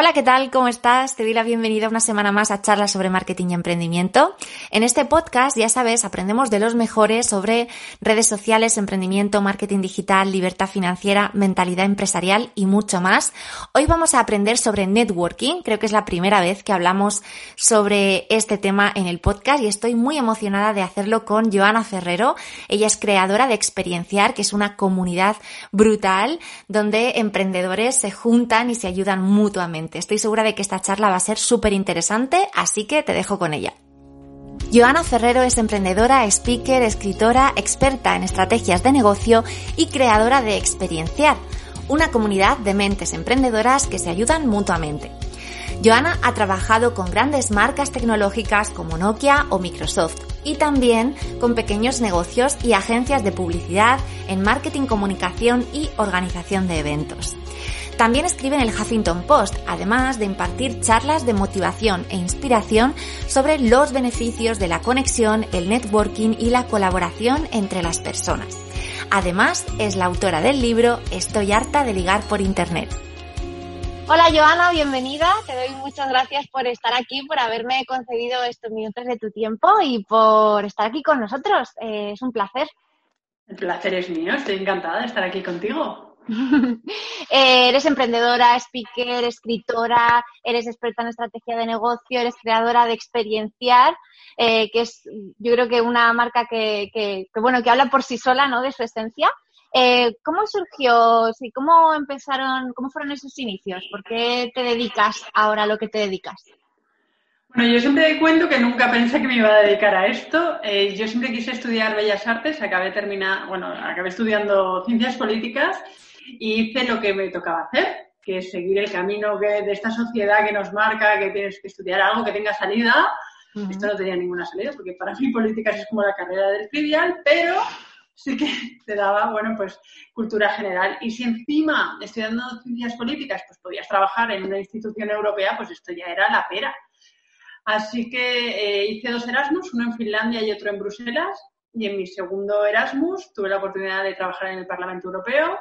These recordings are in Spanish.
Hola, ¿qué tal? ¿Cómo estás? Te doy la bienvenida una semana más a charlas sobre marketing y emprendimiento. En este podcast, ya sabes, aprendemos de los mejores sobre redes sociales, emprendimiento, marketing digital, libertad financiera, mentalidad empresarial y mucho más. Hoy vamos a aprender sobre networking. Creo que es la primera vez que hablamos sobre este tema en el podcast y estoy muy emocionada de hacerlo con Joana Ferrero. Ella es creadora de Experienciar, que es una comunidad brutal donde emprendedores se juntan y se ayudan mutuamente. Estoy segura de que esta charla va a ser súper interesante, así que te dejo con ella. Joana Ferrero es emprendedora, speaker, escritora, experta en estrategias de negocio y creadora de Experienciar, una comunidad de mentes emprendedoras que se ayudan mutuamente. Joana ha trabajado con grandes marcas tecnológicas como Nokia o Microsoft y también con pequeños negocios y agencias de publicidad en marketing, comunicación y organización de eventos. También escribe en el Huffington Post, además de impartir charlas de motivación e inspiración sobre los beneficios de la conexión, el networking y la colaboración entre las personas. Además, es la autora del libro Estoy harta de ligar por Internet. Hola Joana, bienvenida. Te doy muchas gracias por estar aquí, por haberme concedido estos minutos de tu tiempo y por estar aquí con nosotros. Eh, es un placer. El placer es mío, estoy encantada de estar aquí contigo. Eh, eres emprendedora, speaker, escritora, eres experta en estrategia de negocio, eres creadora de Experienciar, eh, que es yo creo que una marca que, que, bueno, que habla por sí sola, ¿no? De su esencia. Eh, ¿Cómo surgió? Sí, ¿Cómo empezaron? ¿Cómo fueron esos inicios? ¿Por qué te dedicas ahora a lo que te dedicas? Bueno, yo siempre cuento que nunca pensé que me iba a dedicar a esto. yo siempre quise estudiar Bellas Artes, acabé terminar, bueno, acabé estudiando Ciencias Políticas y hice lo que me tocaba hacer, que es seguir el camino de esta sociedad que nos marca, que tienes que estudiar algo que tenga salida. Esto no tenía ninguna salida, porque para mí políticas es como la carrera del trivial, pero sí que te daba, bueno, pues cultura general. Y si encima estudiando ciencias políticas, pues podías trabajar en una institución europea, pues esto ya era la pera. Así que eh, hice dos Erasmus, uno en Finlandia y otro en Bruselas. Y en mi segundo Erasmus tuve la oportunidad de trabajar en el Parlamento Europeo.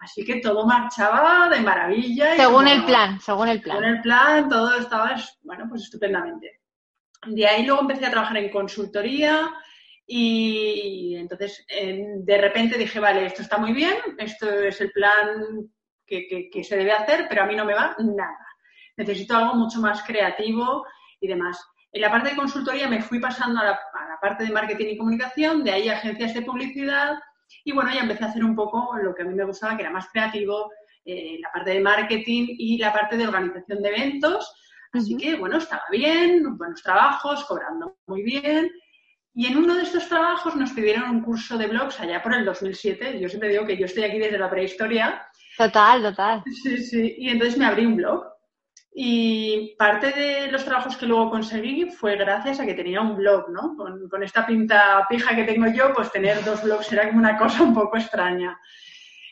Así que todo marchaba de maravilla. según el plan, según el plan. Según el plan, todo estaba, bueno, pues estupendamente. De ahí luego empecé a trabajar en consultoría y entonces de repente dije, vale, esto está muy bien, esto es el plan que, se debe hacer, pero a mí no me va nada. Necesito algo mucho más creativo y demás. En la parte de consultoría me fui pasando a la, a la parte de marketing y comunicación, de ahí agencias de publicidad, y bueno, ya empecé a hacer un poco lo que a mí me gustaba, que era más creativo, eh, la parte de marketing y la parte de organización de eventos. Así que, bueno, estaba bien, buenos trabajos, cobrando muy bien. Y en uno de estos trabajos nos pidieron un curso de blogs allá por el 2007. Yo siempre digo que yo estoy aquí desde la prehistoria. Total, total. Sí, sí. Y entonces me abrí un blog. Y parte de los trabajos que luego conseguí fue gracias a que tenía un blog, ¿no? Con, esta pinta pija que tengo yo, pues tener dos blogs era como una cosa un poco extraña.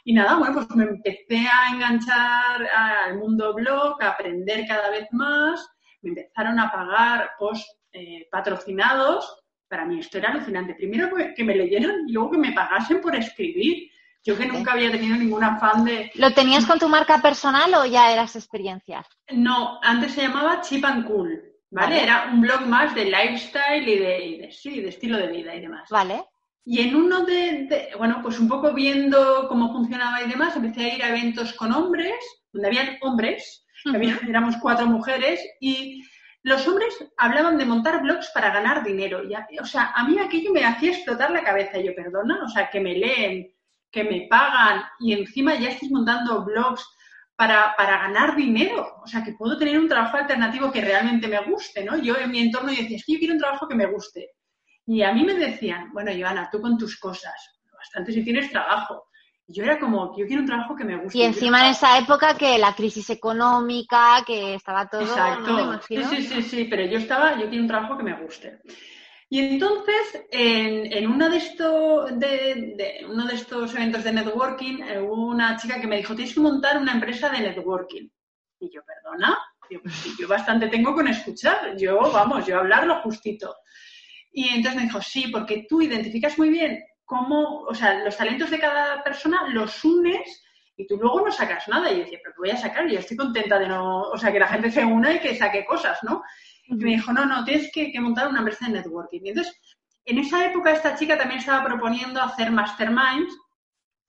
Y nada, bueno, pues me empecé a enganchar al mundo blog, a aprender cada vez más, me empezaron a pagar post eh, patrocinados. Para mí esto era alucinante. Primero que me leyeran y luego que me pagasen por escribir. Yo que nunca había tenido ningún afán de... ¿Lo tenías con tu marca personal o ya eras experiencias? No, antes se llamaba Chip and Cool, ¿vale? Era un blog más de lifestyle y de, sí, de estilo de vida y demás. Vale. Y en uno de, bueno, pues un poco viendo cómo funcionaba y demás, empecé a ir a eventos con hombres, donde habían hombres, éramos cuatro mujeres, y los hombres hablaban de montar blogs para ganar dinero. o sea, a mí aquello me hacía explotar la cabeza. Yo, perdona, o sea, que me leen, que me pagan y encima ya estáis montando blogs para, para, ganar dinero. O sea, que puedo tener un trabajo alternativo que realmente me guste, ¿no? Yo en mi entorno decía, es que yo quiero un trabajo que me guste. Y a mí me decían, bueno, Joana, tú con tus cosas, bastante si tienes trabajo. yo era como, yo quiero un trabajo que me guste. Y encima en esa época que la crisis económica, que estaba todo... Exacto. sí, sí, sí, sí, pero yo estaba, yo quiero un trabajo que me guste. Y entonces, en, uno, de estos, de, uno de estos eventos de networking, eh, hubo una chica que me dijo, tienes que montar una empresa de networking. Y yo, perdona, yo, pues yo bastante tengo con escuchar, yo, vamos, yo hablar lo justito. Y entonces me dijo, sí, porque tú identificas muy bien cómo, o sea, los talentos de cada persona los unes y tú luego no sacas nada. Y yo decía, pero ¿qué voy a sacar? Yo estoy contenta de no, o sea, que la gente se una y que saque cosas, ¿no? Y me dijo, no, no, tienes que, montar una empresa de networking. Y entonces, en esa época esta chica también estaba proponiendo hacer masterminds.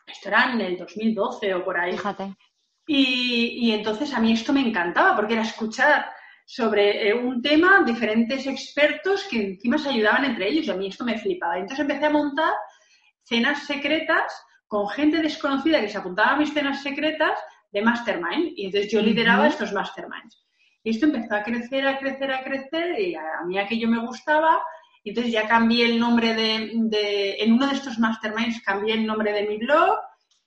Esto era en el 2012 o por ahí. Fíjate. Y, entonces a mí esto me encantaba porque era escuchar sobre eh, un tema diferentes expertos que encima se ayudaban entre ellos y a mí esto me flipaba. Entonces empecé a montar cenas secretas con gente desconocida que se apuntaba a mis cenas secretas de mastermind y entonces yo lideraba estos masterminds. Y esto empezó a crecer, a crecer, a crecer, y a mí aquello me gustaba. Y entonces ya cambié el nombre de, en uno de estos masterminds cambié el nombre de mi blog.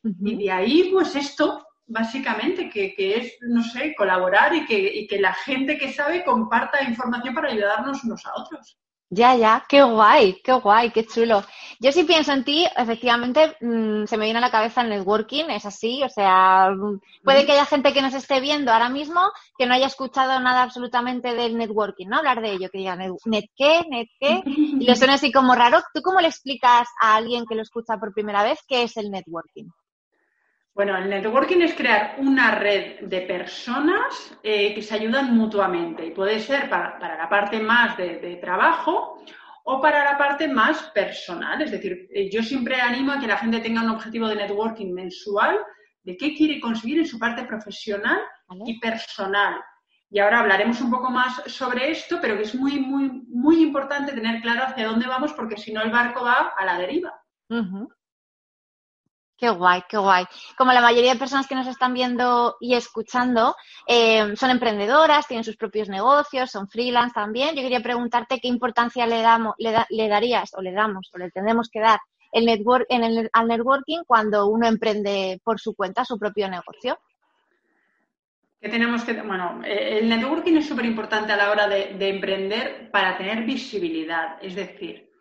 Y de ahí, pues esto, básicamente, que, es, no sé, colaborar y que, y que la gente que sabe comparta información para ayudarnos unos a otros. Ya, ya, qué guay, qué guay, qué chulo. Yo sí pienso en ti, efectivamente, mm, se me viene a la cabeza el networking, es así, o sea, mm, puede que haya gente que nos esté viendo ahora mismo que no haya escuchado nada absolutamente del networking, ¿no? Hablar de ello, que diga, ¿net qué? ¿net qué? Y le suena así como raro. ¿Tú cómo le explicas a alguien que lo escucha por primera vez qué es el networking? Bueno, el networking es crear una red de personas eh, que se ayudan mutuamente y puede ser para, la parte más de, trabajo o para la parte más personal. Es decir, eh, yo siempre animo a que la gente tenga un objetivo de networking mensual de qué quiere conseguir en su parte profesional y personal. Y ahora hablaremos un poco más sobre esto, pero que es muy, muy, muy importante tener claro hacia dónde vamos porque si no el barco va a la deriva. Qué guay, qué guay. Como la mayoría de personas que nos están viendo y escuchando eh, son emprendedoras, tienen sus propios negocios, son freelance también, yo quería preguntarte qué importancia le, damos, le, darías o le damos o le tendremos que dar el network, al networking cuando uno emprende por su cuenta su propio negocio. Que tenemos que, bueno, eh, el networking es súper importante a la hora de emprender para tener visibilidad. Es decir,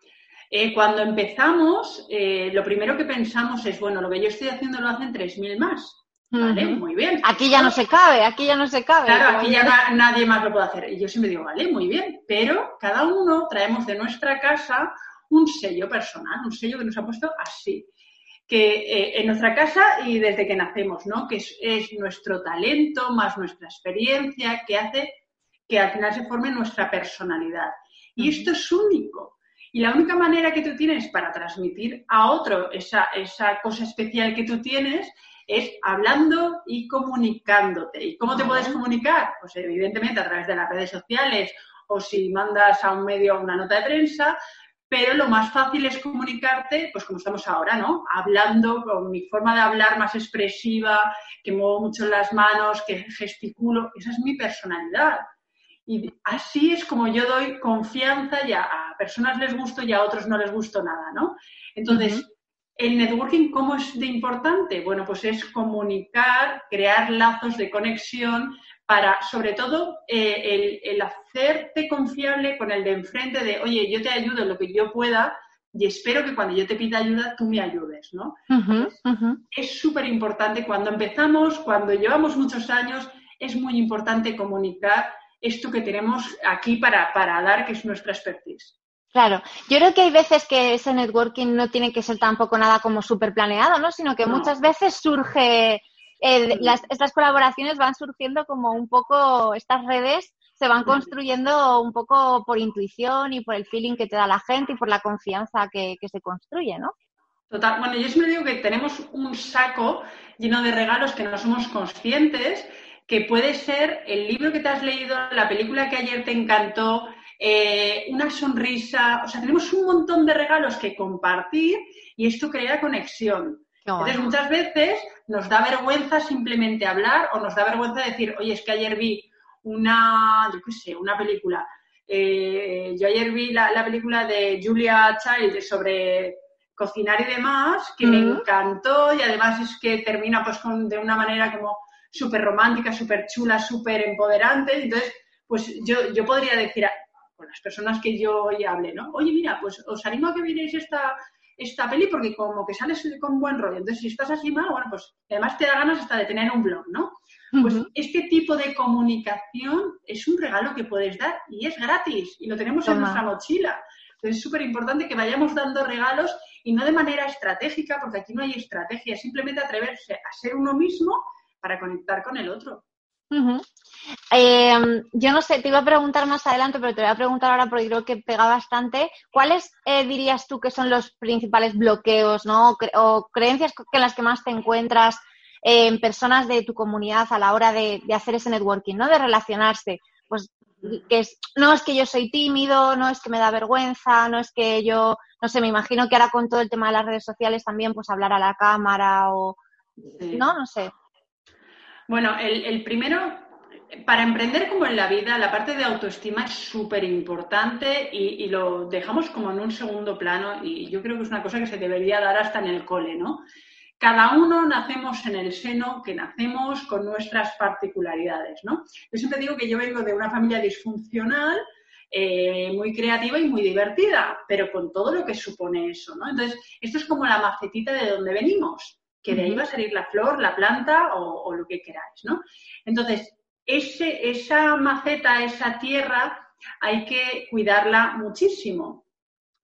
eh, cuando empezamos, eh, lo primero que pensamos es, bueno, lo que yo estoy haciendo lo hacen 3.000 más. ¿Vale? Muy bien. Aquí ya no se cabe, aquí ya no se cabe. Claro, aquí ya nadie más lo puede hacer. Y yo siempre digo, vale, muy bien, pero cada uno traemos de nuestra casa un sello personal, un sello que nos ha puesto así. Que eh, en nuestra casa y desde que nacemos, ¿no? Que es, es nuestro talento más nuestra experiencia que hace que al final se forme nuestra personalidad. Y esto es único. Y la única manera que tú tienes para transmitir a otro esa, esa cosa especial que tú tienes es hablando y comunicándote. ¿Y cómo te puedes comunicar? Pues evidentemente a través de las redes sociales o si mandas a un medio una nota de prensa, pero lo más fácil es comunicarte, pues como estamos ahora, ¿no? Hablando con mi forma de hablar más expresiva, que muevo mucho las manos, que gesticulo, esa es mi personalidad. Y así es como yo doy confianza y a, personas les gusto y a otros no les gusto nada, ¿no? Entonces, ¿el networking cómo es de importante? Bueno, pues es comunicar, crear lazos de conexión para, sobre todo, eh, el, hacerte confiable con el de enfrente de, oye, yo te ayudo en lo que yo pueda y espero que cuando yo te pida ayuda tú me ayudes, ¿no? Es súper importante cuando empezamos, cuando llevamos muchos años, es muy importante comunicar esto que tenemos aquí para, para dar, que es nuestra expertise. Claro, yo creo que hay veces que ese networking no tiene que ser tampoco nada como súper planeado, ¿no? Sino que muchas veces surge, eh, estas colaboraciones van surgiendo como un poco, estas redes se van construyendo un poco por intuición y por el feeling que te da la gente y por la confianza que, que se construye, ¿no? Total. Bueno, yo siempre digo que tenemos un saco lleno de regalos que no somos conscientes que puede ser el libro que te has leído, la película que ayer te encantó, eh, una sonrisa, o sea, tenemos un montón de regalos que compartir y esto crea conexión. Entonces, muchas veces nos da vergüenza simplemente hablar o nos da vergüenza decir, oye, es que ayer vi una, yo qué sé, una película. Eh, yo ayer vi la, película de Julia Child sobre cocinar y demás, que me encantó y además es que termina pues con, de una manera como súper romántica, súper chula, súper empoderante. Entonces, pues yo, yo podría decir a, con las personas que yo hoy hable, ¿no? Oye, mira, pues os animo a que miréis esta, esta peli porque como que sales con buen rollo. Entonces, si estás así mal, bueno, pues además te da ganas hasta de tener un blog, ¿no? Pues este tipo de comunicación es un regalo que puedes dar y es gratis y lo tenemos en nuestra mochila. Entonces es súper importante que vayamos dando regalos y no de manera estratégica, porque aquí no hay estrategia, simplemente atreverse a ser uno mismo para conectar con el otro. Em, yo no sé, te iba a preguntar más adelante, pero te voy a preguntar ahora porque creo que pega bastante. ¿Cuáles eh, dirías tú que son los principales bloqueos ¿no? o, creencias en las que más te encuentras en personas de tu comunidad a la hora de, hacer ese networking, ¿no? De relacionarse. Pues que es, no es que yo soy tímido, no es que me da vergüenza, no es que yo, no sé, me imagino que ahora con todo el tema de las redes sociales también, pues hablar a la cámara o, no, no sé. Bueno, el, primero, para emprender como en la vida, la parte de autoestima es súper importante y, lo dejamos como en un segundo plano y yo creo que es una cosa que se debería dar hasta en el cole, ¿no? cada uno nacemos en el seno que nacemos con nuestras particularidades, ¿no? Yo siempre digo que yo vengo de una familia disfuncional, eh, muy creativa y muy divertida, pero con todo lo que supone eso, ¿no? Entonces, esto es como la macetita de donde venimos, que de ahí va a salir la flor, la planta o, lo que queráis, ¿no? Entonces, ese, esa maceta, esa tierra, hay que cuidarla muchísimo.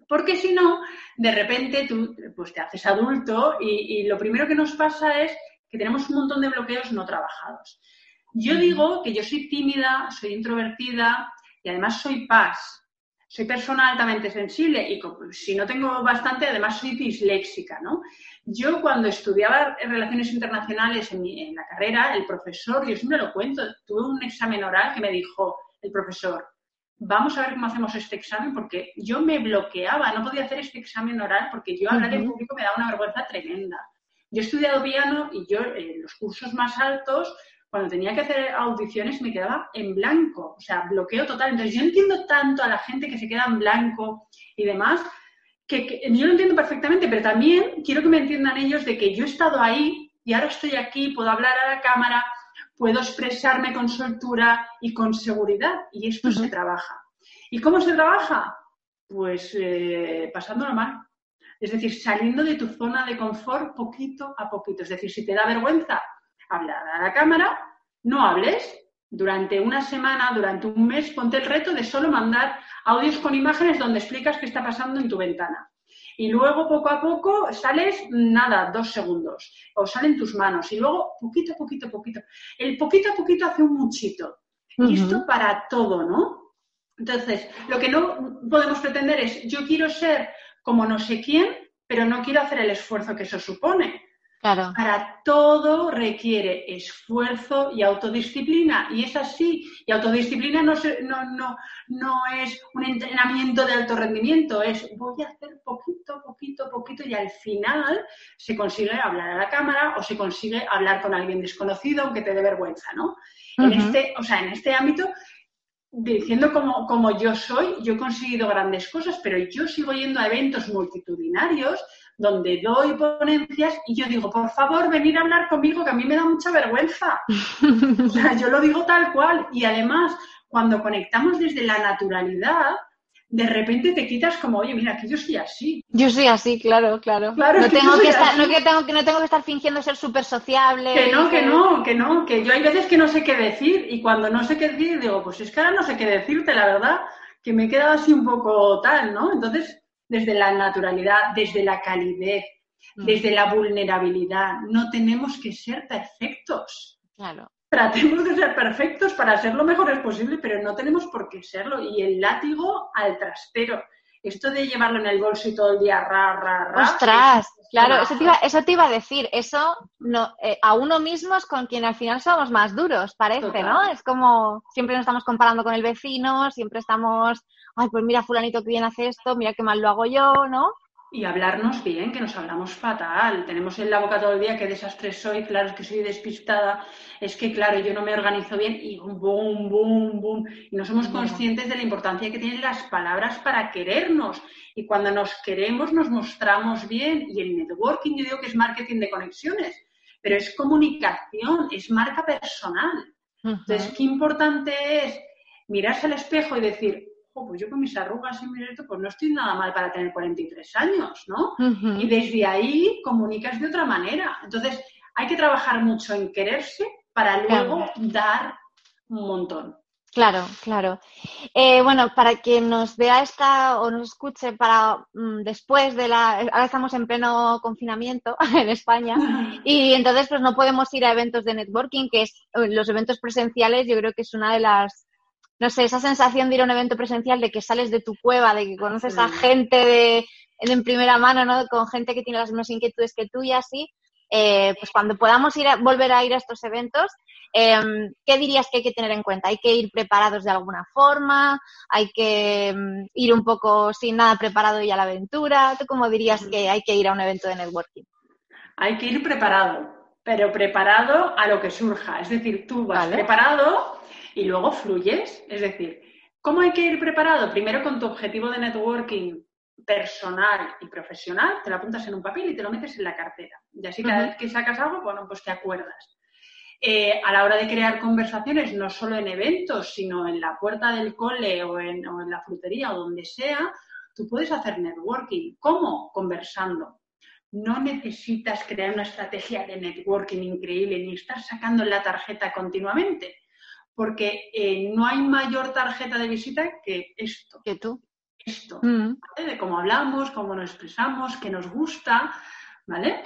Porque si no, de repente tú pues, te haces adulto y, lo primero que nos pasa es que tenemos un montón de bloqueos no trabajados. Yo digo que yo soy tímida, soy introvertida y además soy paz. Soy persona altamente sensible y si no tengo bastante, además soy disléxica, ¿no? Yo cuando estudiaba relaciones internacionales en, en la carrera, el profesor, yo siempre lo cuento, tuve un examen oral que me dijo el profesor, vamos a ver cómo hacemos este examen, porque yo me bloqueaba, no podía hacer este examen oral porque yo hablar en público me daba una vergüenza tremenda. Yo he estudiado piano y yo en los cursos más altos, cuando tenía que hacer audiciones, me quedaba en blanco, o sea, bloqueo total. Entonces yo entiendo tanto a la gente que se queda en blanco y demás, que, que yo lo entiendo perfectamente, pero también quiero que me entiendan ellos de que yo he estado ahí y ahora estoy aquí, puedo hablar a la cámara, puedo expresarme con soltura y con seguridad. Y esto se trabaja. ¿Y cómo se trabaja? Pues eh, pasándolo mal. Es decir, saliendo de tu zona de confort poquito a poquito. Es decir, si te da vergüenza hablar a la cámara, no hables. Durante una semana, durante un mes, ponte el reto de solo mandar audios con imágenes donde explicas qué está pasando en tu ventana y luego poco a poco sales, nada, dos segundos, o salen tus manos, y luego poquito, poquito, poquito. El poquito a poquito hace un muchito. Y esto para todo, ¿no? Entonces, lo que no podemos pretender es, yo quiero ser como no sé quién, pero no quiero hacer el esfuerzo que eso supone. Para todo requiere esfuerzo y autodisciplina. Y es así. Y autodisciplina no, no, no, es un entrenamiento de alto rendimiento, es voy a hacer poquito, poquito, poquito y al final se consigue hablar a la cámara o se consigue hablar con alguien desconocido aunque te dé vergüenza, ¿no? En este, o sea, en este ámbito diciendo como, como, yo soy, yo he conseguido grandes cosas, pero yo sigo yendo a eventos multitudinarios donde doy ponencias y yo digo, por favor, venir a hablar conmigo, que a mí me da mucha vergüenza. o sea, yo lo digo tal cual. Y además, cuando conectamos desde la naturalidad, de repente te quitas como, oye, mira, que yo soy así. Yo soy así, claro, claro. claro no, tengo que estar, no, que tengo, que no tengo que estar fingiendo ser súper sociable. Que no, que no, que no, que yo hay veces que no sé qué decir y cuando no sé qué decir digo, pues es que ahora no sé qué decirte, la verdad, que me he quedado así un poco tal, ¿no? Entonces, desde la naturalidad, desde la calidez, mm. desde la vulnerabilidad. No tenemos que ser perfectos. Claro. Tratemos de ser perfectos para ser lo mejores posible, pero no tenemos por qué serlo. Y el látigo al trastero. Esto de llevarlo en el bolso y todo el día ra, ra, ra. ¡Ostras! Claro, eso te, iba, eso te iba a decir. Eso no, eh, a uno mismo es con quien al final somos más duros, parece, ¿no? Es como siempre nos estamos comparando con el vecino, siempre estamos ay, pues mira, fulanito que bien hace esto, mira qué mal lo hago yo, ¿no? Y hablarnos bien, que nos hablamos fatal. Tenemos en la boca todo el día qué desastre soy, claro, es que soy despistada, es que, claro, yo no me organizo bien y boom, boom, boom. Y no somos conscientes de la importancia que tienen las palabras para querernos. Y cuando nos queremos, nos mostramos bien. Y el networking, yo digo que es marketing de conexiones, pero es comunicación, es marca personal. Entonces, qué importante es mirarse al espejo y decir, pues yo con mis arrugas y mi esto, pues no estoy nada mal para tener 43 años, ¿no? Y desde ahí comunicas de otra manera. Entonces, hay que trabajar mucho en quererse para luego dar un montón. Claro, claro. Eh, bueno, para quien nos vea esta o nos escuche para mm, después de la... Ahora estamos en pleno confinamiento en España y entonces pues no podemos ir a eventos de networking, que es los eventos presenciales, yo creo que es una de las no sé, esa sensación de ir a un evento presencial, de que sales de tu cueva, de que conoces a gente de, en primera mano, ¿no? Con gente que tiene las mismas inquietudes que tú y así, eh, pues cuando podamos ir a, volver a ir a estos eventos, em, ¿qué dirías que hay que tener en cuenta? ¿Hay que ir preparados de alguna forma? ¿Hay que em, ir un poco sin nada preparado y a la aventura? ¿Tú cómo dirías que hay que ir a un evento de networking? Hay que ir preparado, pero preparado a lo que surja. Es decir, tú vas preparado y luego fluyes. Es decir, ¿cómo hay que ir preparado? Primero con tu objetivo de networking personal y profesional, te lo apuntas en un papel y te lo metes en la cartera. Y así cada vez que sacas algo, bueno, pues te acuerdas. Eh, a la hora de crear conversaciones, no solo en eventos, sino en la puerta del cole o en, o en la frutería o donde sea, tú puedes hacer networking. ¿Cómo? Conversando. No necesitas crear una estrategia de networking increíble ni estar sacando la tarjeta continuamente porque eh, no hay mayor tarjeta de visita que esto. Que tú. Esto, mm. De cómo hablamos, cómo nos expresamos, qué nos gusta, ¿vale?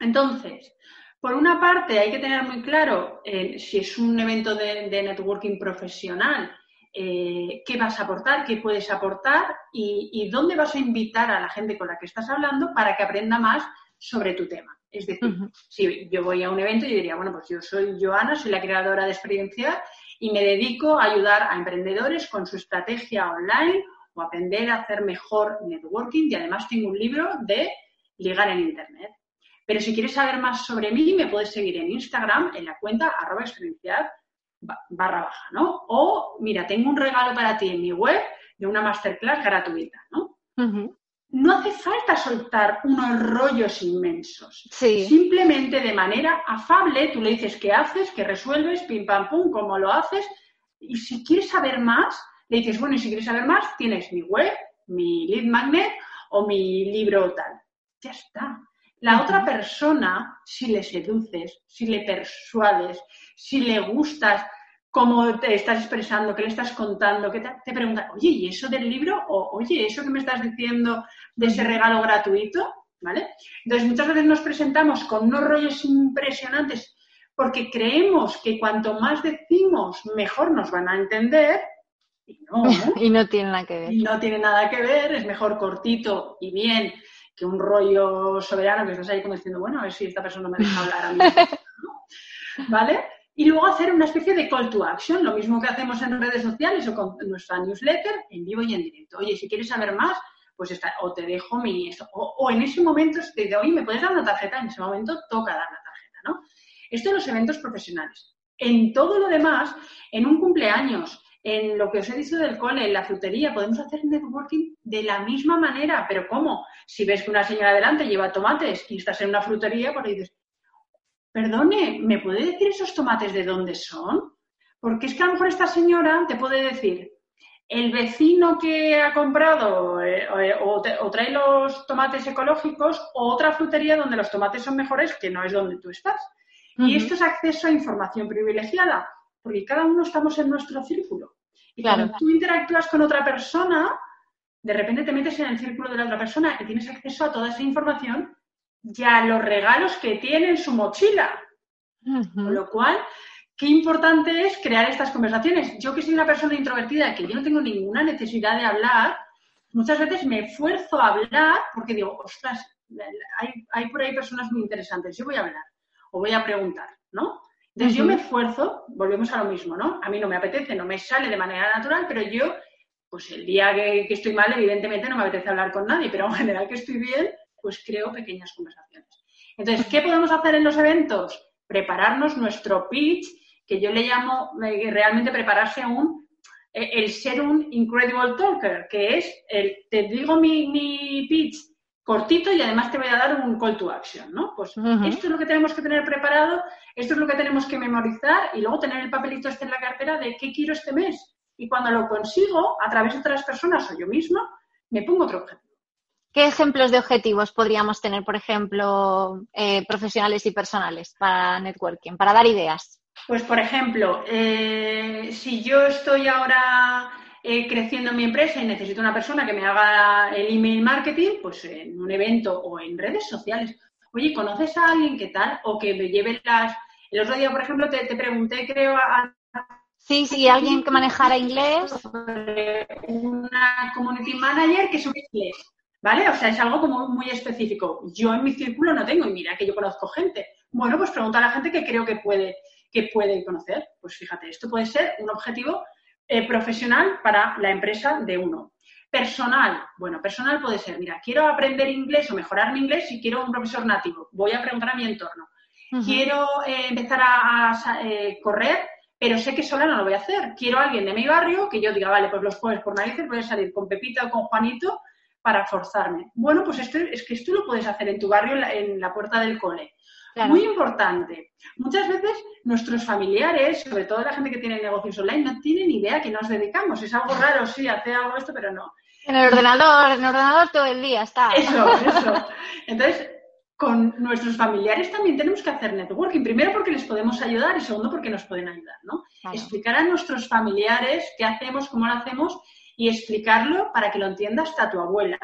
Entonces, por una parte hay que tener muy claro eh, si es un evento de, networking profesional, eh, qué vas a aportar, qué puedes aportar y, dónde vas a invitar a la gente con la que estás hablando para que aprenda más sobre tu tema. Es decir, si yo voy a un evento, yo diría, bueno, pues yo soy Joana, soy la creadora de experiencia y me dedico a ayudar a emprendedores con su estrategia online o aprender a hacer mejor networking y además tengo un libro de ligar en Internet. Pero si quieres saber más sobre mí, me puedes seguir en Instagram en la cuenta arroba experiencial barra baja, ¿no? O, mira, tengo un regalo para ti en mi web de una masterclass gratuita, ¿no? No hace falta soltar unos rollos inmensos. Simplemente de manera afable, tú le dices qué haces, qué resuelves, pim pam pum, cómo lo haces. Y si quieres saber más, le dices, bueno, y si quieres saber más, tienes mi web, mi lead magnet o mi libro tal. Ya está. La otra persona, si le seduces, si le persuades, si le gustas, cómo te estás expresando, qué le estás contando, qué te, te pregunta, oye, ¿y eso del libro? O, oye, ¿eso que me estás diciendo de ese regalo gratuito? ¿Vale? Entonces, muchas veces nos presentamos con unos rollos impresionantes porque creemos que cuanto más decimos, mejor nos van a entender. Y no, y no tiene nada que ver. Y no tiene nada que ver, es mejor cortito y bien que un rollo soberano que estás ahí como diciendo, bueno, a ver si esta persona me deja hablar a mí. ¿Vale? Y luego hacer una especie de call to action, lo mismo que hacemos en redes sociales o con nuestra newsletter, en vivo y en directo. Oye, si quieres saber más, pues está, o te dejo mi... O, en ese momento te digo, oye, ¿me puedes dar una tarjeta? En ese momento toca dar la tarjeta, ¿no? Esto en los eventos profesionales. En todo lo demás, en un cumpleaños, en lo que os he dicho del cole, en la frutería, podemos hacer networking de la misma manera. ¿Pero cómo? Si ves que una señora adelante lleva tomates y estás en una frutería, pues dices, perdone, ¿me puede decir esos tomates de dónde son? Porque es que a lo mejor esta señora te puede decir, el vecino que ha comprado eh, eh, o, trae los tomates ecológicos o otra frutería donde los tomates son mejores que no es donde tú estás. Y esto es acceso a información privilegiada, porque cada uno estamos en nuestro círculo. Y cuando tú interactúas con otra persona, de repente te metes en el círculo de la otra persona y tienes acceso a toda esa información ya los regalos que tiene en su mochila. Con lo cual, qué importante es crear estas conversaciones. Yo que soy una persona introvertida, que yo no tengo ninguna necesidad de hablar, muchas veces me esfuerzo a hablar porque digo, ostras, hay, por ahí personas muy interesantes, yo voy a hablar o voy a preguntar, ¿no? Entonces yo me esfuerzo, volvemos a lo mismo, ¿no? A mí no me apetece, no me sale de manera natural, pero yo pues el día que, estoy mal, evidentemente no me apetece hablar con nadie, pero en general que estoy bien, pues creo pequeñas conversaciones. Entonces, ¿qué podemos hacer en los eventos? Prepararnos nuestro pitch, que yo le llamo eh, realmente prepararse un, eh, el ser un incredible talker, que es el, te digo mi, mi pitch cortito y además te voy a dar un call to action, ¿no? Pues esto es lo que tenemos que tener preparado, esto es lo que tenemos que memorizar y luego tener el papelito este en la cartera de qué quiero este mes. Y cuando lo consigo, a través de otras personas o yo mismo, me pongo otro objetivo. ¿Qué ejemplos de objetivos podríamos tener, por ejemplo, eh, profesionales y personales para networking, para dar ideas? Pues, por ejemplo, eh, si yo estoy ahora eh, creciendo en mi empresa y necesito una persona que me haga el email marketing, pues en un evento o en redes sociales. Oye, ¿conoces a alguien que tal? O que me lleve las... El otro día, por ejemplo, te, pregunté, creo, a... Sí, sí, alguien que manejara inglés. Una community manager que supe inglés, ¿vale? O sea, es algo como muy específico. Yo en mi círculo no tengo, y mira que yo conozco gente. Bueno, pues pregunta a la gente que creo que puede, que puede conocer. Pues fíjate, esto puede ser un objetivo eh, profesional para la empresa de uno. Personal, bueno, personal puede ser, mira, quiero aprender inglés o mejorar mi inglés y quiero un profesor nativo. Voy a preguntar a mi entorno. Quiero eh, empezar a, eh, correr, pero sé que sola no lo voy a hacer. Quiero a alguien de mi barrio que yo diga, vale, pues los jueves por narices voy a salir con Pepita o con Juanito para forzarme. Bueno, pues esto es que esto lo puedes hacer en tu barrio, en la puerta del cole. Muy importante. Muchas veces nuestros familiares, sobre todo la gente que tiene negocios online, no tienen idea que nos dedicamos. Es algo raro, sí, hacer algo esto, pero no. En el ordenador, en el ordenador todo el día está. Eso, eso. Entonces, con nuestros familiares también tenemos que hacer networking. Primero porque les podemos ayudar y segundo porque nos pueden ayudar, ¿no? Explicar a nuestros familiares qué hacemos, cómo lo hacemos y explicarlo para que lo entienda hasta tu abuela,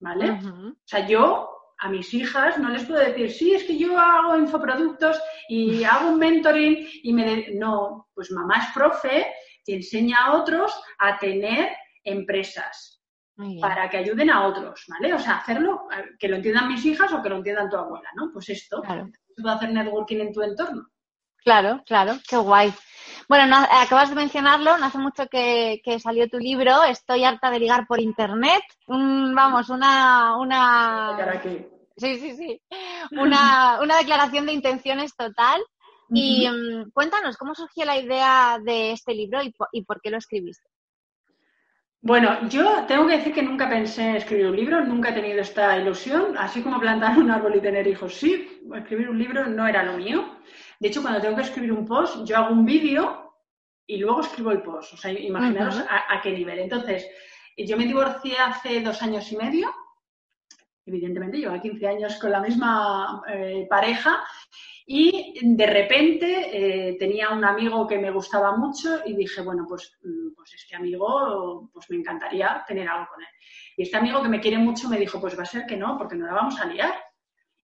¿vale? O sea, yo a mis hijas no les puedo decir, sí, es que yo hago infoproductos y hago un mentoring y me... No, pues mamá es profe y enseña a otros a tener empresas para que ayuden a otros, ¿vale? O sea, hacerlo, que lo entiendan mis hijas o que lo entiendan tu abuela, ¿no? Pues esto, claro. puedo hacer networking en tu entorno. Claro, claro, qué guay. Bueno, acabas de mencionarlo, no hace mucho que, salió tu libro, Estoy harta de ligar por internet. vamos, una, una... Sí, sí, sí. Una, declaración de intenciones total. Y mm, cuéntanos, ¿cómo surgió la idea de este libro y por, qué lo escribiste? Bueno, yo tengo que decir que nunca pensé en escribir un libro, nunca he tenido esta ilusión, así como plantar un árbol y tener hijos. Sí, escribir un libro no era lo mío. De hecho, cuando tengo que escribir un post, yo hago un vídeo y luego escribo el post. O sea, imaginaros a, qué nivel. Entonces, yo me divorcié hace dos años y medio. Evidentemente, llevo 15 años con la misma eh, pareja y de repente eh, tenía un amigo que me gustaba mucho y dije, bueno, pues, mm, pues este amigo, pues me encantaría tener algo con él. Y este amigo que me quiere mucho me dijo, pues va a ser que no, porque no la vamos a liar.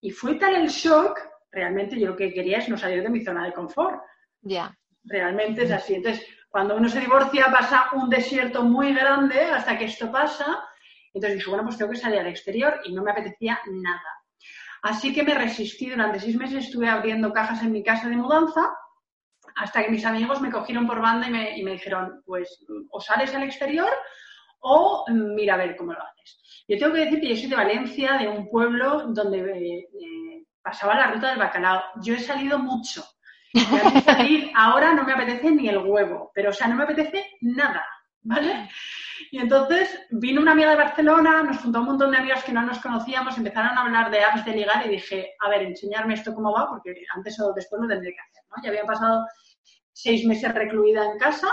Y fue tal el shock realmente yo lo que quería es no salir de mi zona de confort. Ya. Realmente es así. Entonces, cuando uno se divorcia pasa un desierto muy grande hasta que esto pasa. Entonces dije, bueno, pues tengo que salir al exterior y no me apetecía nada. Así que me resistí durante seis meses, estuve abriendo cajas en mi casa de mudanza hasta que mis amigos me cogieron por banda y me, y me dijeron, pues o sales al exterior o mira a ver cómo lo haces. Yo tengo que decir que yo soy de Valencia, de un pueblo donde eh, pasaba la ruta del bacalao. Yo he salido mucho. Ahora no me apetece ni el huevo, pero o sea, no me apetece nada, ¿vale? Y entonces vino una amiga de Barcelona, nos juntó un montón de amigos que no nos conocíamos, empezaron a hablar de apps de ligar y dije, a ver, enseñarme esto cómo va, porque antes o después lo tendré que hacer. Ya había pasado seis meses recluida en casa.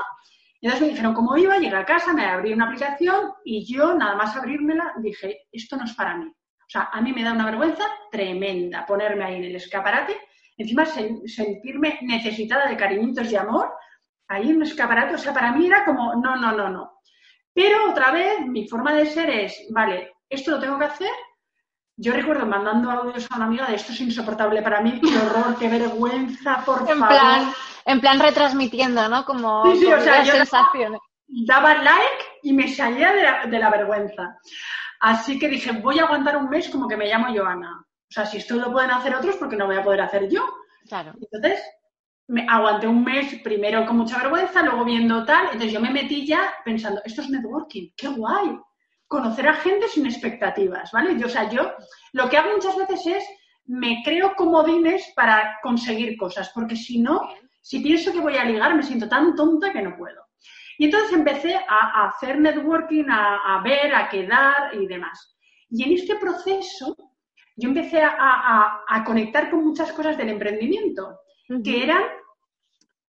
Y entonces me dijeron cómo iba, llegué a casa, me abrí una aplicación y yo, nada más abrírmela, dije, esto no es para mí. O sea, a mí me da una vergüenza tremenda ponerme ahí en el escaparate, encima sentirme necesitada de cariñitos y amor, ahí en un escaparate, o sea, para mí era como, no, no, no, no. Pero otra vez, mi forma de ser es, vale, esto lo tengo que hacer. Yo recuerdo mandando audios a una amiga de esto es insoportable para mí, qué horror, qué vergüenza, por en favor. Plan, en plan retransmitiendo, ¿no? Como, sí, sí, o sea, yo Daba, like y me salía de la, de la vergüenza. Así que dije, voy a aguantar un mes como que me llamo Joana. O sea, si esto lo pueden hacer otros, ¿por qué no voy a poder hacer yo? Claro. Entonces, me aguanté un mes primero con mucha vergüenza, luego viendo tal, entonces yo me metí ya pensando, esto es networking, qué guay, conocer a gente sin expectativas, ¿vale? Yo, o sea, yo lo que hago muchas veces es me creo comodines para conseguir cosas, porque si no, si pienso que voy a ligar, me siento tan tonta que no puedo. Y entonces empecé a, hacer networking, a, ver, a quedar y demás. Y en este proceso yo empecé a, conectar con muchas cosas del emprendimiento, que eran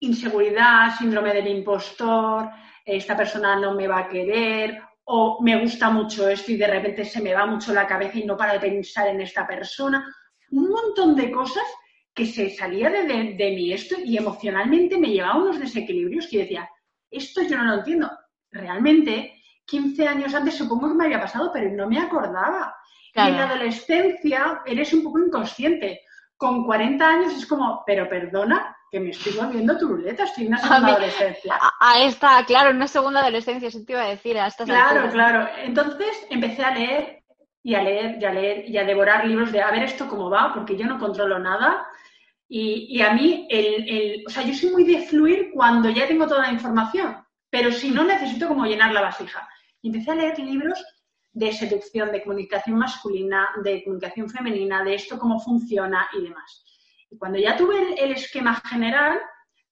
inseguridad, síndrome del impostor, esta persona no me va a querer, o me gusta mucho esto y de repente se me va mucho la cabeza y no para de pensar en esta persona. Un montón de cosas que se salía de, de, mí esto y emocionalmente me llevaba unos desequilibrios que decía, esto yo no lo entiendo. Realmente, 15 años antes supongo que me había pasado, pero no me acordaba. Y en la adolescencia eres un poco inconsciente. Con 40 años es como, pero perdona, que me estoy volviendo turuleta, estoy en una segunda adolescencia. A, esta, claro, en una segunda adolescencia, eso te iba a decir. A claro, claro. Entonces empecé a leer y a leer y a leer y a devorar libros de a ver esto cómo va, porque yo no controlo nada. Y, a mí, el, o sea, yo soy muy de fluir cuando ya tengo toda la información, pero si no, necesito como llenar la vasija. Empecé a leer libros de seducción, de comunicación masculina, de comunicación femenina, de esto cómo funciona y demás. Y cuando ya tuve el, esquema general,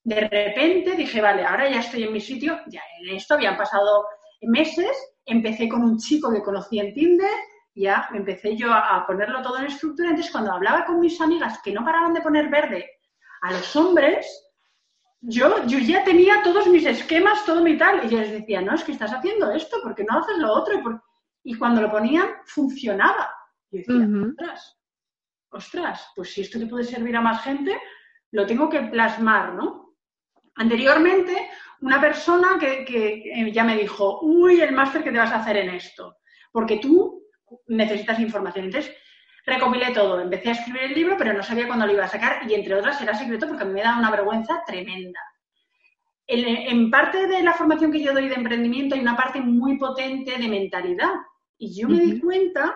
de repente dije, vale, ahora ya estoy en mi sitio, ya en esto habían pasado meses, empecé con un chico que conocí en Tinder, ya empecé yo a, ponerlo todo en estructura. Entonces, cuando hablaba con mis amigas que no paraban de poner verde a los hombres, yo, yo ya tenía todos mis esquemas, todo mi tal. Y yo les decía, no, es que estás haciendo esto, porque no haces lo otro? Y, cuando lo ponían, funcionaba. Y decía, ostras, ostras, pues si esto te puede servir a más gente, lo tengo que plasmar, ¿no? Anteriormente, una persona que, que ya me dijo, uy, el máster que te vas a hacer en esto, porque tú necesitas información. Entonces, recopilé todo, empecé a escribir el libro, pero no sabía cuándo lo iba a sacar y entre otras era secreto porque me da una vergüenza tremenda. En, parte de la formación que yo doy de emprendimiento hay una parte muy potente de mentalidad y yo me di cuenta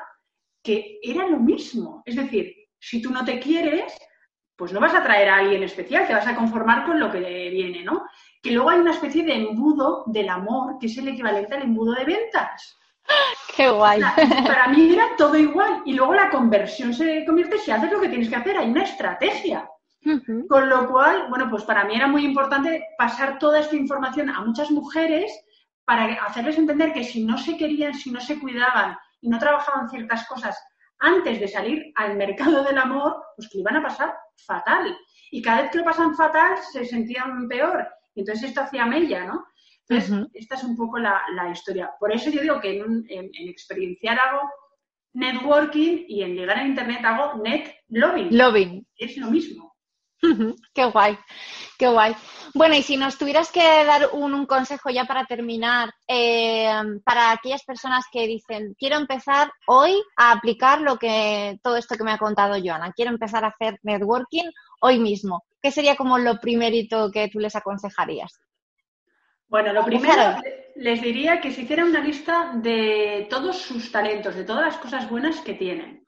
que era lo mismo. Es decir, si tú no te quieres, pues no vas a traer a alguien especial, te vas a conformar con lo que viene, ¿no? Que luego hay una especie de embudo del amor, que es el equivalente al embudo de ventas. Qué guay. Para mí era todo igual. Y luego la conversión se convierte si haces lo que tienes que hacer. Hay una estrategia. Con lo cual, bueno, pues para mí era muy importante pasar toda esta información a muchas mujeres para hacerles entender que si no se querían, si no se cuidaban y no trabajaban ciertas cosas antes de salir al mercado del amor, pues que iban a pasar fatal. Y cada vez que lo pasan fatal se sentían peor. Y entonces esto hacía mella, ¿no? Entonces, esta es un poco la, historia. Por eso yo digo que en, experienciar hago networking y en llegar a Internet hago net loving. Loving. Es lo mismo. qué guay, qué guay. Bueno, y si nos tuvieras que dar un, consejo ya para terminar, eh, para aquellas personas que dicen, quiero empezar hoy a aplicar lo que, todo esto que me ha contado Joana, quiero empezar a hacer networking hoy mismo, ¿qué sería como lo primerito que tú les aconsejarías? Bueno, lo primero les diría que se hiciera una lista de todos sus talentos, de todas las cosas buenas que tienen.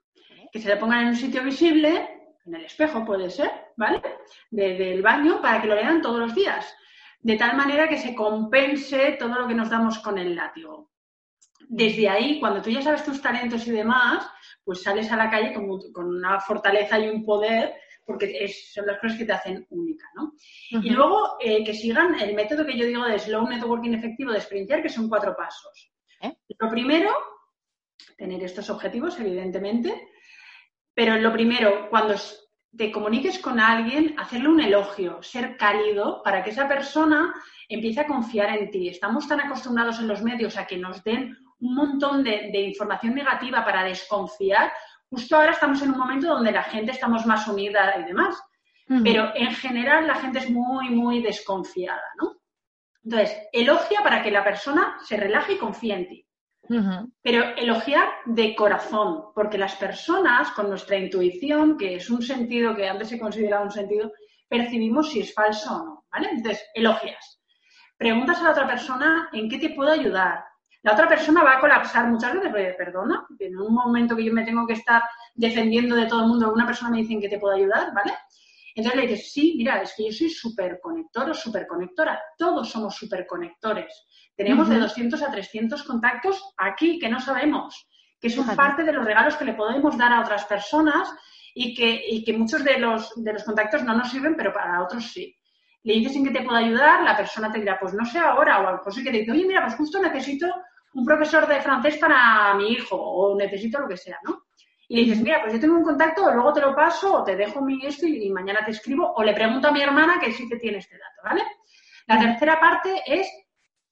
Que se le pongan en un sitio visible, en el espejo puede ser, ¿vale? del baño, para que lo lean todos los días. De tal manera que se compense todo lo que nos damos con el látigo. Desde ahí, cuando tú ya sabes tus talentos y demás, pues sales a la calle con, con una fortaleza y un poder porque son las cosas que te hacen única, ¿no? Y luego eh, que sigan el método que yo digo de slow networking efectivo de experienciar, que son cuatro pasos. ¿Eh? Lo primero, tener estos objetivos, evidentemente, pero lo primero, cuando te comuniques con alguien, hacerle un elogio, ser cálido para que esa persona empiece a confiar en ti. Estamos tan acostumbrados en los medios a que nos den un montón de información negativa para desconfiar, Justo ahora estamos en un momento donde la gente estamos más unida y demás, pero en general la gente es muy, muy desconfiada, ¿no? Entonces, elogia para que la persona se relaje y confíe en ti. Pero elogiar de corazón, porque las personas con nuestra intuición, que es un sentido que antes se consideraba un sentido, percibimos si es falso o no, ¿vale? Entonces, elogias. Preguntas a la otra persona en qué te puedo ayudar, la otra persona va a colapsar muchas veces, perdona, en un momento que yo me tengo que estar defendiendo de todo el mundo, una persona me dice que te puedo ayudar, ¿vale? Entonces le dices, sí, mira, es que yo soy superconector o superconectora. Todos somos superconectores. Tenemos de 200 a 300 contactos aquí que no sabemos, que son parte de los regalos que le podemos dar a otras personas y que, que muchos de los, de los contactos no nos sirven, pero para otros sí. Le dices en qué te puedo ayudar, la persona te dirá, pues no sé ahora, o al pues sí que te dice, oye, mira, pues justo necesito un profesor de francés para mi hijo, o necesito lo que sea, ¿no? Y le dices, mira, pues yo tengo un contacto, luego te lo paso, o te dejo mi esto y, y mañana te escribo, o le pregunto a mi hermana que sí que tiene este dato, ¿vale? La tercera parte es,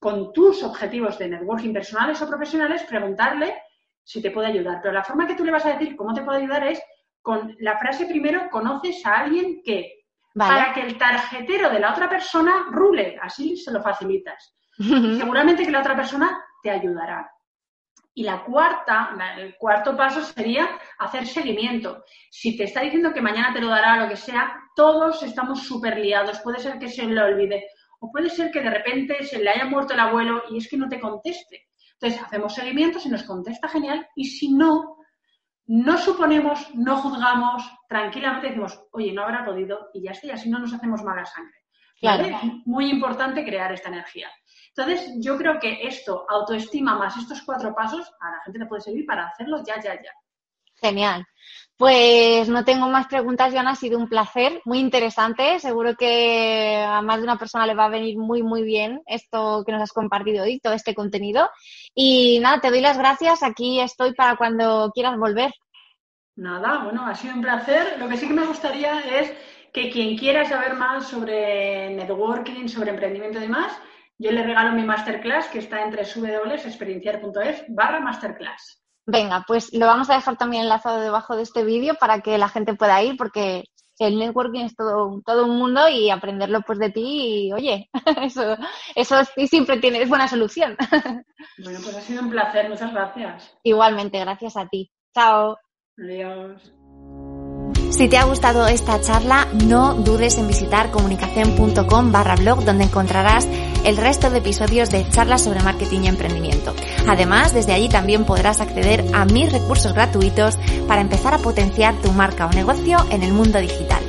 con tus objetivos de networking personales o profesionales, preguntarle si te puede ayudar. Pero la forma que tú le vas a decir cómo te puede ayudar es con la frase primero, conoces a alguien que, para que el tarjetero de la otra persona rule, así se lo facilitas. Seguramente que la otra persona te ayudará. Y la cuarta, el cuarto paso sería hacer seguimiento. Si te está diciendo que mañana te lo dará, lo que sea, todos estamos súper liados. Puede ser que se le olvide. O puede ser que de repente se le haya muerto el abuelo y es que no te conteste. Entonces hacemos seguimiento, si nos contesta genial, y si no, no suponemos, no juzgamos, tranquilamente decimos, oye, no habrá podido y ya está, y así no nos hacemos mala sangre. Claro. Muy importante crear esta energía. Entonces, yo creo que esto, autoestima más estos cuatro pasos, a la gente le puede servir para hacerlo ya, ya, ya. Genial. Pues no tengo más preguntas, Joana. Ha sido un placer, muy interesante. Seguro que a más de una persona le va a venir muy, muy bien esto que nos has compartido hoy, todo este contenido. Y nada, te doy las gracias. Aquí estoy para cuando quieras volver. Nada, bueno, ha sido un placer. Lo que sí que me gustaría es que quien quiera saber más sobre networking, sobre emprendimiento y demás, yo le regalo mi masterclass que está entre www.experienciar.es barra masterclass. Venga, pues lo vamos a dejar también enlazado debajo de este vídeo para que la gente pueda ir porque el networking es todo, todo un mundo y aprenderlo pues de ti y oye, eso, eso siempre tiene, es buena solución. Bueno, pues ha sido un placer, muchas gracias. Igualmente, gracias a ti. Chao. Adiós. Si te ha gustado esta charla, no dudes en visitar comunicación.com barra blog donde encontrarás el resto de episodios de charlas sobre marketing y emprendimiento. Además, desde allí también podrás acceder a mis recursos gratuitos para empezar a potenciar tu marca o negocio en el mundo digital.